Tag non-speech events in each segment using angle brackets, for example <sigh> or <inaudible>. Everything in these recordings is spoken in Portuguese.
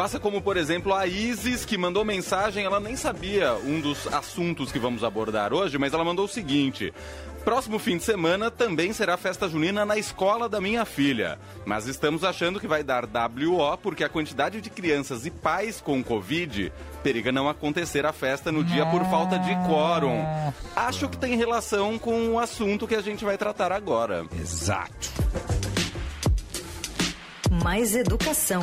Faça como, por exemplo, a Isis, que mandou mensagem, ela nem sabia um dos assuntos que vamos abordar hoje, mas ela mandou o seguinte: Próximo fim de semana também será festa junina na escola da minha filha. Mas estamos achando que vai dar WO porque a quantidade de crianças e pais com Covid periga não acontecer a festa no dia por falta de quórum. Acho que tem relação com o assunto que a gente vai tratar agora. Exato. Mais educação.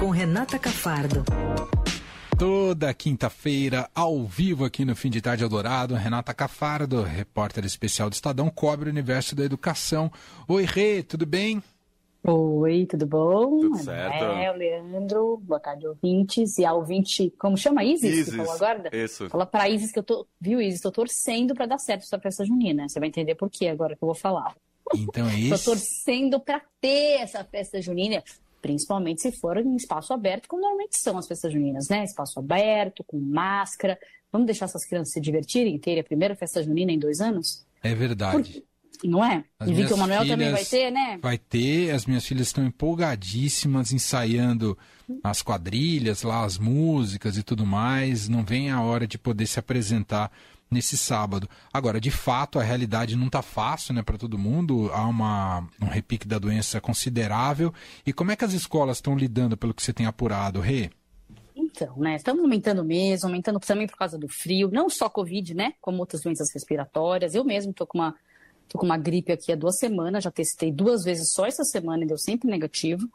Com Renata Cafardo toda quinta-feira, ao vivo aqui no Fim de Tarde Eldorado. Renata Cafardo, repórter especial do Estadão, cobre o universo da educação. Oi, Rê, tudo bem? Oi, tudo bom? Tudo certo. É, o Leandro, boa tarde, ouvintes. E a ouvinte, como chama? Isis? Isis, que falou agora? isso. Fala pra Isis que eu tô, viu, Isis? Tô torcendo pra dar certo essa festa junina. Você vai entender por quê agora que eu vou falar. Então é <laughs> Tô isso. torcendo pra ter essa festa junina. Principalmente se for em espaço aberto, como normalmente são as festas juninas, né? Espaço aberto, com máscara. Vamos deixar essas crianças se divertirem, terem a primeira festa junina em dois anos? É verdade. Não é? As e Vitor Manuel também vai ter, né? Vai ter, as minhas filhas estão empolgadíssimas, ensaiando as quadrilhas, lá as músicas e tudo mais. Não vem a hora de poder se apresentar nesse sábado. Agora, de fato, a realidade não está fácil, né, para todo mundo. Há uma, um repique da doença considerável. E como é que as escolas estão lidando, pelo que você tem apurado, Rê? Então, né? Estamos aumentando mesmo, aumentando também por causa do frio, não só Covid, né? Como outras doenças respiratórias. Eu mesmo tô com uma, com uma gripe aqui há duas semanas, já testei duas vezes só essa semana e deu sempre negativo.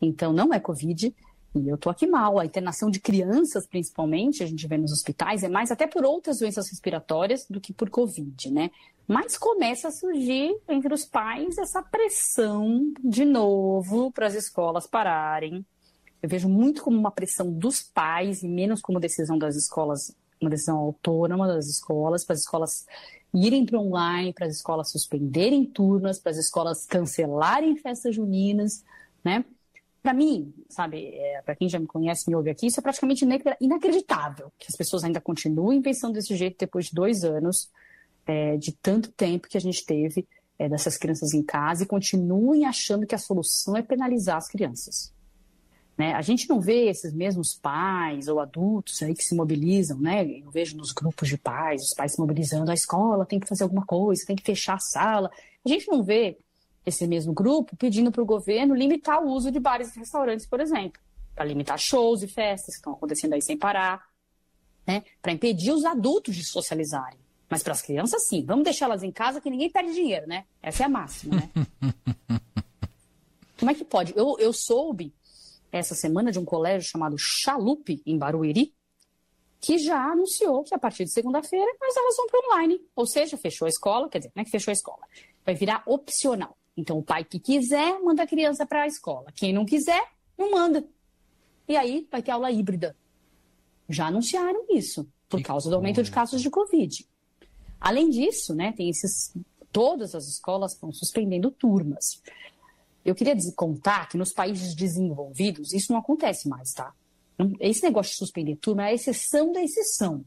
Então, não é Covid. E eu tô aqui mal. A internação de crianças, principalmente, a gente vê nos hospitais, é mais até por outras doenças respiratórias do que por Covid, né? Mas começa a surgir entre os pais essa pressão de novo para as escolas pararem, eu vejo muito como uma pressão dos pais e menos como decisão das escolas, uma decisão autônoma das escolas, para as escolas irem para online, para as escolas suspenderem turmas, para as escolas cancelarem festas juninas, né? Para mim, sabe, é, para quem já me conhece, me ouve aqui, isso é praticamente ina- inacreditável que as pessoas ainda continuem pensando desse jeito depois de dois anos, é, de tanto tempo que a gente teve é, dessas crianças em casa e continuem achando que a solução é penalizar as crianças. Né? A gente não vê esses mesmos pais ou adultos aí que se mobilizam, né? Eu vejo nos grupos de pais, os pais se mobilizando, a escola tem que fazer alguma coisa, tem que fechar a sala. A gente não vê esse mesmo grupo pedindo para o governo limitar o uso de bares e restaurantes, por exemplo, para limitar shows e festas que estão acontecendo aí sem parar, né? Para impedir os adultos de socializarem. Mas para as crianças, sim. Vamos deixá-las em casa que ninguém perde dinheiro, né? Essa é a máxima, né? <laughs> Como é que pode? Eu, eu soube essa semana de um colégio chamado Chalupe, em Barueri, que já anunciou que a partir de segunda-feira as aulas vão para online. Ou seja, fechou a escola, quer dizer, não é que fechou a escola, vai virar opcional. Então, o pai que quiser, manda a criança para a escola. Quem não quiser, não manda. E aí vai ter aula híbrida. Já anunciaram isso, por Que causa do aumento de casos de Covid. Além disso, né, tem esses. Todas as escolas estão suspendendo turmas. Eu queria contar que nos países desenvolvidos isso não acontece mais, tá? Esse negócio de suspender turma é a exceção da exceção.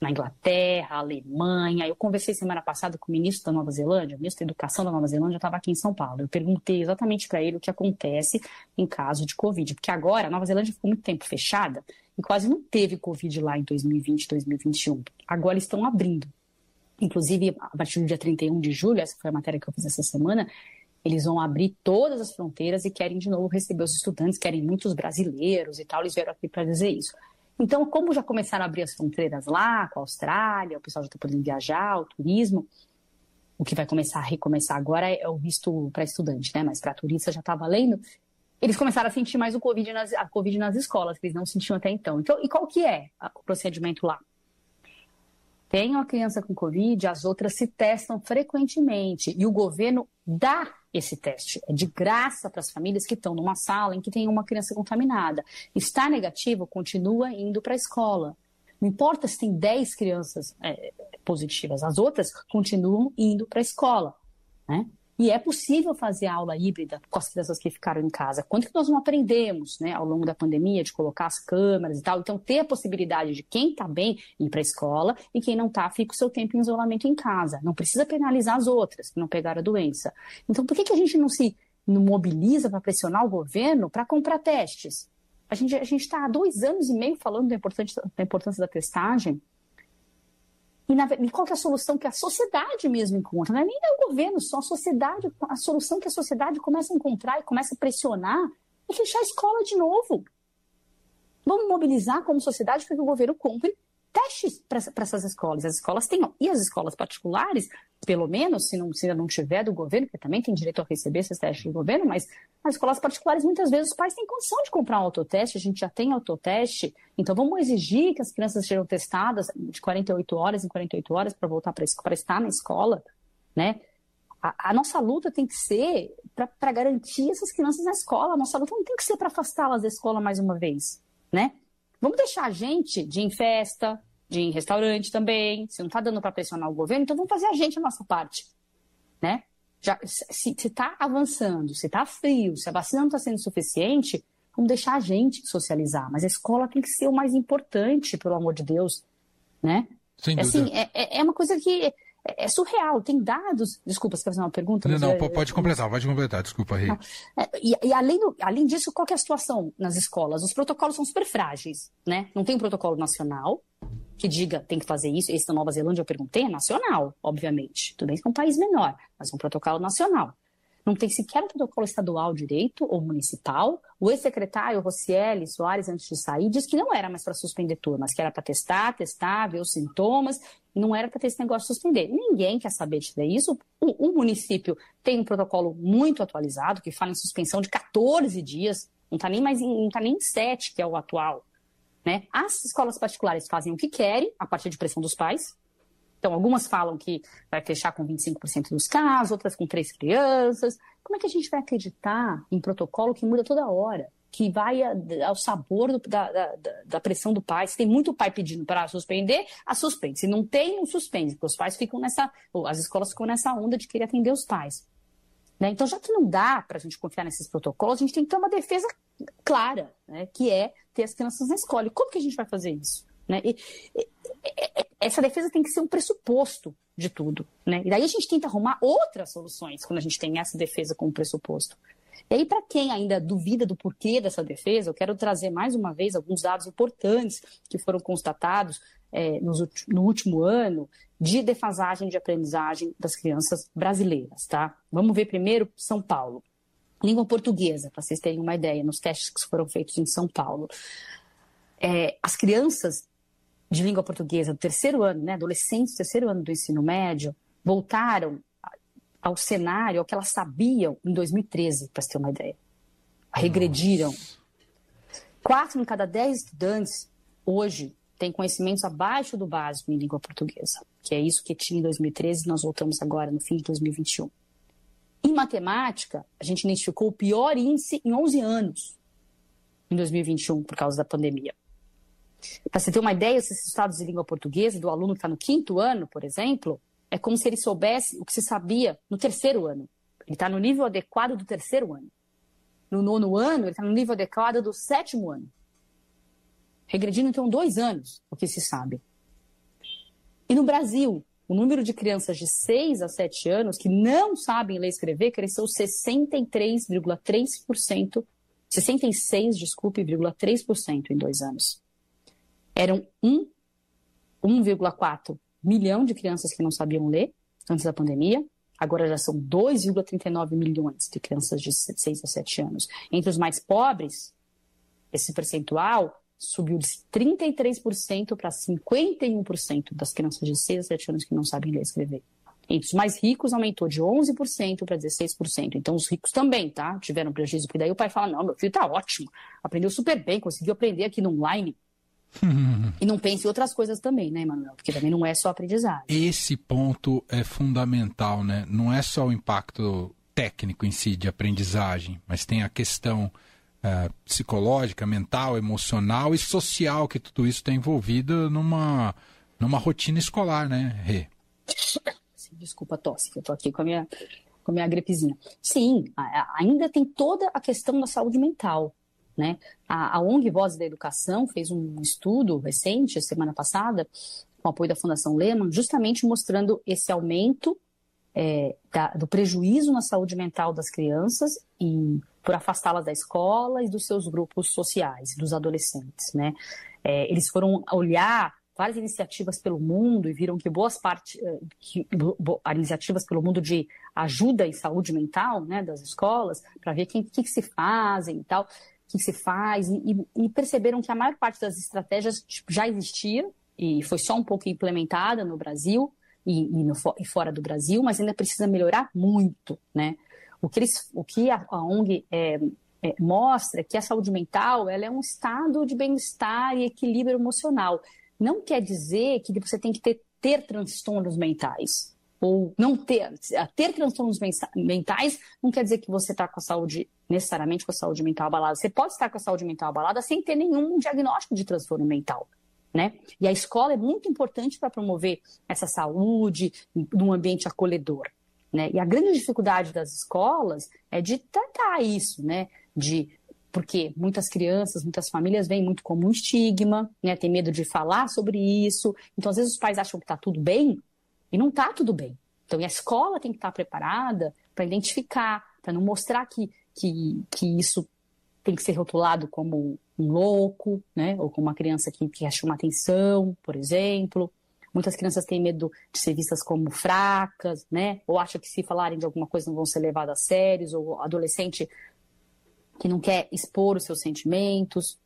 Na Inglaterra, Alemanha. Eu conversei semana passada com o ministro da Nova Zelândia, o ministro da Educação da Nova Zelândia estava aqui em São Paulo. Eu perguntei exatamente para ele o que acontece em caso de Covid. Porque agora a Nova Zelândia ficou muito tempo fechada e quase não teve Covid lá em 2020, 2021. Agora estão abrindo. Inclusive, a partir do dia 31 de julho, essa foi a matéria que eu fiz essa semana, eles vão abrir todas as fronteiras e querem de novo receber os estudantes, querem muitos brasileiros e tal, eles vieram aqui para dizer isso. Então, como já começaram a abrir as fronteiras lá, com a Austrália, o pessoal já está podendo viajar, o turismo, o que vai começar a recomeçar agora é o visto para estudante, né? Mas para turista já está valendo. Eles começaram a sentir mais o COVID nas, a Covid nas escolas, que eles não sentiam até então. Então, e qual que é o procedimento lá? Tem uma criança com Covid, as outras se testam frequentemente e o governo dá esse teste. É de graça para as famílias que estão numa sala em que tem uma criança contaminada. Está negativo, continua indo para a escola. Não importa se tem 10 crianças é, positivas, as outras continuam indo para a escola. Né? E é possível fazer aula híbrida com as crianças que ficaram em casa. Quanto que nós não aprendemos né, ao longo da pandemia de colocar as câmeras e tal? Então, ter a possibilidade de quem está bem ir para a escola e quem não está, fica o seu tempo em isolamento em casa. Não precisa penalizar as outras que não pegaram a doença. Então, por que, que a gente não se não mobiliza para pressionar o governo para comprar testes? A gente a está há dois anos e meio falando da importância, da importância da testagem. E, na, e, qual é a solução que a sociedade mesmo encontra? Não é nem o governo, só a sociedade. A solução que a sociedade começa a encontrar e começa a pressionar é fechar a escola de novo. Vamos mobilizar como sociedade para que o governo compre testes para essas escolas. As escolas têm. E as escolas particulares, pelo menos, se, não, se não tiver do governo, porque também tem direito a receber esses testes do governo, mas as escolas particulares, muitas vezes, os pais têm condição de comprar um autoteste, a gente já tem autoteste, então vamos exigir que as crianças sejam testadas de 48 horas em 48 horas para voltar para estar na escola, né? A, a nossa luta tem que ser para garantir essas crianças na escola, a nossa luta não tem que ser para afastá-las da escola mais uma vez, né? Vamos deixar a gente de ir em festa, de ir em restaurante também. Se não está dando para pressionar o governo, então vamos fazer a gente a nossa parte. Né? Já, se está avançando, se está frio, se a vacina não está sendo suficiente, vamos deixar a gente socializar. Mas a escola tem que ser o mais importante, pelo amor de Deus. Né? Sem assim, dúvida. Assim, é, é uma coisa que é, é surreal. Tem dados. Desculpa, você quer fazer uma pergunta? Não, não, é, pode completar, pode completar, desculpa, Rei. É, e, e além, do, além disso, qual é a situação nas escolas? Os protocolos são super frágeis, né? Não tem um protocolo nacional que diga tem que fazer isso. Esse da Nova Zelândia eu perguntei, é nacional, obviamente. Tudo bem que é um país menor, mas é um protocolo nacional não tem sequer um protocolo estadual direito ou municipal. O ex-secretário Rocieli Soares, antes de sair, disse que não era mais para suspender turmas, que era para testar, testar, ver os sintomas, não era para ter esse negócio de suspender. Ninguém quer saber de isso. O, o, município tem um protocolo muito atualizado, que fala em suspensão de 14 dias, não está nem mais em, não tá nem em 7, que é o atual. Né? As escolas particulares fazem o que querem, a partir de pressão dos pais, então, algumas falam que vai fechar com 25% dos casos, outras com três crianças. Como é que a gente vai acreditar em protocolo que muda toda hora? Que vai ao sabor do, da, da, da, pressão do pai. Se tem muito pai pedindo para suspender, a suspende. Se não tem, não suspende, porque os pais ficam nessa. As escolas ficam nessa onda de querer atender os pais. Né? Então, já que não dá para a gente confiar nesses protocolos, a gente tem que ter uma defesa clara, né? que é ter as crianças na escola. E como que a gente vai fazer isso? Né? E, e, essa defesa tem que ser um pressuposto de tudo. Né? E daí a gente tenta arrumar outras soluções quando a gente tem essa defesa como pressuposto. E aí, para quem ainda duvida do porquê dessa defesa, eu quero trazer mais uma vez alguns dados importantes que foram constatados é, nos, no último ano de defasagem de aprendizagem das crianças brasileiras. Tá? Vamos ver primeiro São Paulo. Língua portuguesa, para vocês terem uma ideia, nos testes que foram feitos em São Paulo. É, as crianças de língua portuguesa do terceiro ano, né, adolescentes do terceiro ano do ensino médio, voltaram ao cenário, ao que elas sabiam em 2013, para você ter uma ideia. Regrediram. Nossa. Quatro em cada dez estudantes hoje têm conhecimentos abaixo do básico em língua portuguesa, que é isso que tinha em 2013 e nós voltamos agora no fim de 2021. Em matemática, a gente identificou o pior índice em 11 anos em 2021 por causa da pandemia. Para você ter uma ideia, esses estados de língua portuguesa do aluno que está no quinto ano, por exemplo, é como se ele soubesse o que se sabia no terceiro ano. Ele está no nível adequado do terceiro ano. No nono ano, ele está no nível adequado do sétimo ano. Regredindo, então, dois anos o que se sabe. E no Brasil, o número de crianças de 6 a 7 anos que não sabem ler e escrever cresceu 63,3%, 66, desculpe, 3% em dois anos. Eram 1,4 milhão de crianças que não sabiam ler antes da pandemia. Agora já são 2,39 milhões de crianças de 6 a 7 anos. Entre os mais pobres, esse percentual subiu de 33% para 51% das crianças de 6 a 7 anos que não sabem ler e escrever. Entre os mais ricos, aumentou de 11% para 16%. Então, os ricos também, tá? Tiveram prejuízo. Porque daí o pai fala: não, meu filho tá ótimo, aprendeu super bem, conseguiu aprender aqui no online e não pense em outras coisas também, né, Emanuel? Porque também não é só aprendizagem. Esse ponto é fundamental, né? Não é só o impacto técnico em si de aprendizagem, mas tem a questão é, psicológica, mental, emocional e social que tudo isso está envolvido numa, numa rotina escolar, né, Rê? Desculpa a tosse, que eu tô aqui com a minha, com a minha gripezinha. Sim, ainda tem toda a questão da saúde mental. Né? A, a ONG Vozes da Educação fez um estudo recente, semana passada, com apoio da Fundação Lehman, justamente mostrando esse aumento é, da, do prejuízo na saúde mental das crianças e por afastá-las da escola e dos seus grupos sociais, dos adolescentes, né? É, eles foram olhar várias iniciativas pelo mundo e viram que boas partes, eh, iniciativas pelo mundo de ajuda em saúde mental, né, das escolas, para ver o que, que, se fazem e tal, que, se faz, e, e, perceberam que a maior parte das estratégias tipo, já existia e foi só um pouco implementada no Brasil e, e, no, e fora do Brasil, mas ainda precisa melhorar muito, né? O que, eles, o que a, a ONG é, é, mostra é que a saúde mental ela é um estado de bem-estar e equilíbrio emocional não quer dizer que você tem que ter, ter transtornos mentais. Ou não ter. Ter transtornos mentais não quer dizer que você está com a saúde, necessariamente com a saúde mental abalada. Você pode estar com a saúde mental abalada sem ter nenhum diagnóstico de transtorno mental. Né? E a escola é muito importante para promover essa saúde num ambiente acolhedor. Né? E a grande dificuldade das escolas é de tratar isso, né? de porque muitas crianças, muitas famílias veem muito como um estigma, né? Tem medo de falar sobre isso. Então, às vezes, os pais acham que está tudo bem e não está tudo bem. Então, a escola tem que estar tá preparada para identificar, para não mostrar que, que, que isso tem que ser rotulado como um louco, né? Ou como uma criança que, que quer chamar atenção, por exemplo. Muitas crianças têm medo de ser vistas como fracas, né? Ou acham que se falarem de alguma coisa não vão ser levadas a sérios, ou adolescente que não quer expor os seus sentimentos.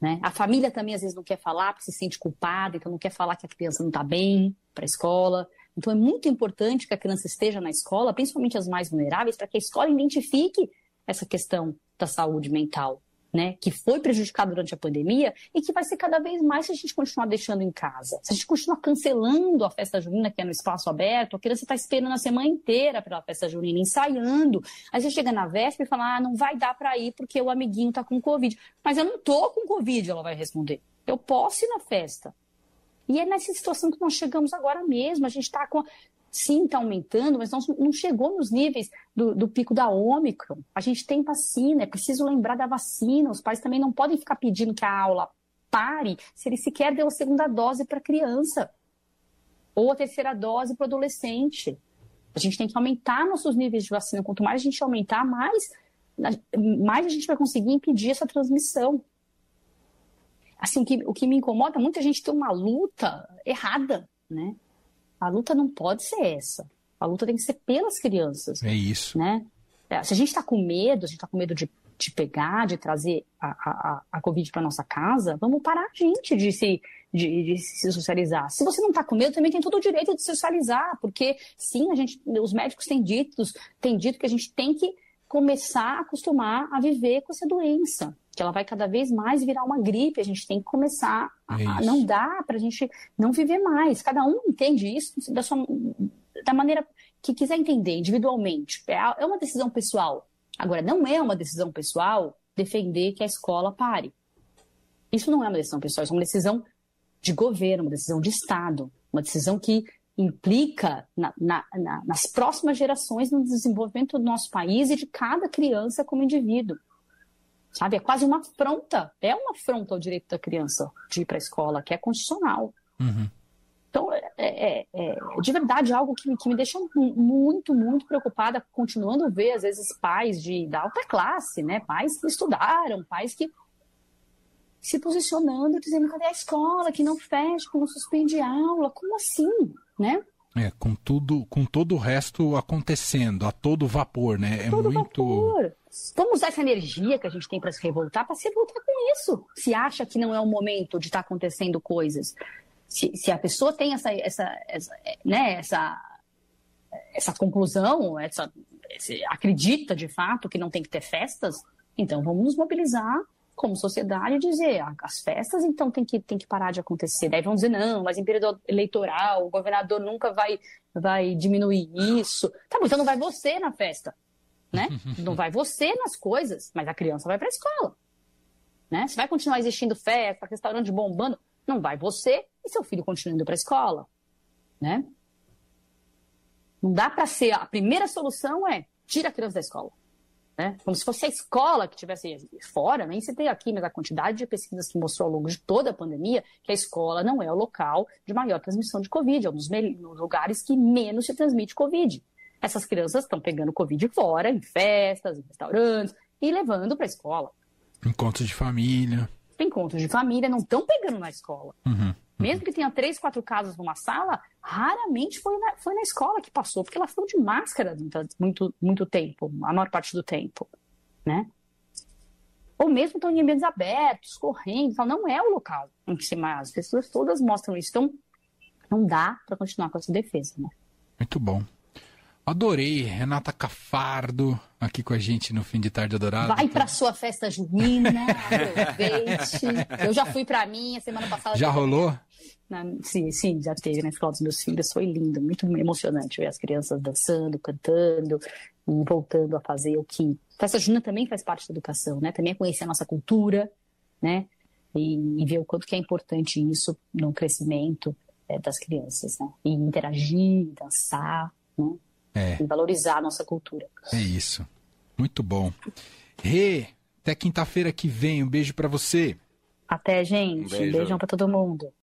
Né? A família também às vezes não quer falar porque se sente culpada, então não quer falar que a criança não está bem para a escola. Então é muito importante que a criança esteja na escola, principalmente as mais vulneráveis, para que a escola identifique essa questão da saúde mental né, que foi prejudicado durante a pandemia e que vai ser cada vez mais se a gente continuar deixando em casa. Se a gente continuar cancelando a festa junina, que é no espaço aberto, a criança está esperando a semana inteira pela festa junina, ensaiando. Aí você chega na véspera e fala, ah, não vai dar para ir porque o amiguinho está com Covid. Mas eu não tô com Covid, ela vai responder. Eu posso ir na festa. E é nessa situação que nós chegamos agora mesmo. A gente está com sim está aumentando, mas não, chegou nos níveis do, do, pico da Ômicron. A gente tem vacina, é preciso lembrar da vacina. Os pais também não podem ficar pedindo que a aula pare se ele sequer deu a segunda dose para a criança ou a terceira dose para o adolescente. A gente tem que aumentar nossos níveis de vacina. Quanto mais a gente aumentar, mais, mais a gente vai conseguir impedir essa transmissão. Assim, o que, o que me incomoda, muita gente tem uma luta errada, né? A luta não pode ser essa. A luta tem que ser pelas crianças. É isso. Né? É, se a gente está com medo, a gente está com medo de, de pegar, de trazer a, a, a Covid para nossa casa, vamos parar a gente de se, de, de se socializar. Se você não está com medo, também tem todo o direito de socializar, porque sim, a gente, os médicos têm dito, têm dito que a gente tem que começar a acostumar a viver com essa doença que ela vai cada vez mais virar uma gripe. A gente tem que começar a, é não dá para a gente não viver mais. Cada um entende isso da, sua, da maneira que quiser entender, individualmente. É, é uma decisão pessoal. Agora, não é uma decisão pessoal defender que a escola pare. Isso não é uma decisão pessoal, isso é uma decisão de governo, uma decisão de Estado, uma decisão que implica na, na, na, nas próximas gerações no desenvolvimento do nosso país e de cada criança como indivíduo sabe? É quase uma afronta, é uma afronta ao direito da criança de ir para a escola, que é constitucional. Uhum. Então, é, é, é, de verdade algo que, que, me deixa muito, muito preocupada, continuando a ver, às vezes, pais de, da alta classe, né? Pais que estudaram, pais que se posicionando, dizendo cadê a escola, que não fecha, que não suspende aula, como assim, né? É, com tudo, com todo o resto acontecendo, a todo vapor, né? É todo muito. Vapor. Vamos usar essa energia que a gente tem para se revoltar para se revoltar com isso. Se acha que não é o momento de estar tá acontecendo coisas. Se, se, a pessoa tem essa, essa, essa, né, essa, essa conclusão, essa, acredita de fato que não tem que ter festas, então vamos nos mobilizar como sociedade dizer, ah, as festas então tem que, tem que parar de acontecer. Daí vão dizer, não, mas em período eleitoral, o governador nunca vai, vai diminuir isso. Tá bom, então não vai você na festa, né? <laughs> Não vai você nas coisas, mas a criança vai para a escola. Né? Se vai continuar existindo festa, restaurante bombando, não vai você e seu filho continuando para a escola, né? Não dá para ser a primeira solução é tira a criança da escola. Né? Como se fosse a escola que tivesse fora, nem citei aqui, mas a quantidade de pesquisas que mostrou ao longo de toda a pandemia que a escola não é o local de maior transmissão de Covid, é um dos lugares que menos se transmite Covid. Essas crianças estão pegando Covid fora, em festas, em restaurantes, e levando para a escola. Encontros de família. Encontros de família não estão pegando na escola. Uhum. Mesmo que tenha três, quatro casos numa sala, raramente foi na, foi na escola que passou, porque elas estão de máscara muito, muito tempo, a maior parte do tempo, né? Ou mesmo estão em ambientes abertos, correndo, então não é o local em que se As pessoas todas mostram isso. Então, não dá para continuar com essa defesa, né? Muito bom. Adorei, Renata Cafardo aqui com a gente no fim de tarde adorado. Vai para sua festa junina, aproveite. Eu já fui para minha semana passada. Já rolou? Na, sim, sim, já teve na escola dos meus filhos. Foi lindo, muito emocionante ver as crianças dançando, cantando e voltando a fazer o que. Festa junina também faz parte da educação, né? Também é conhecer a nossa cultura, né? E, e ver o quanto que é importante isso no crescimento é, das crianças, né? E interagir, dançar, né? É. E valorizar a nossa cultura. É isso. Muito bom. Rê, até quinta-feira que vem. Um beijo para você. Até, gente. Um, beijo. um beijão para todo mundo.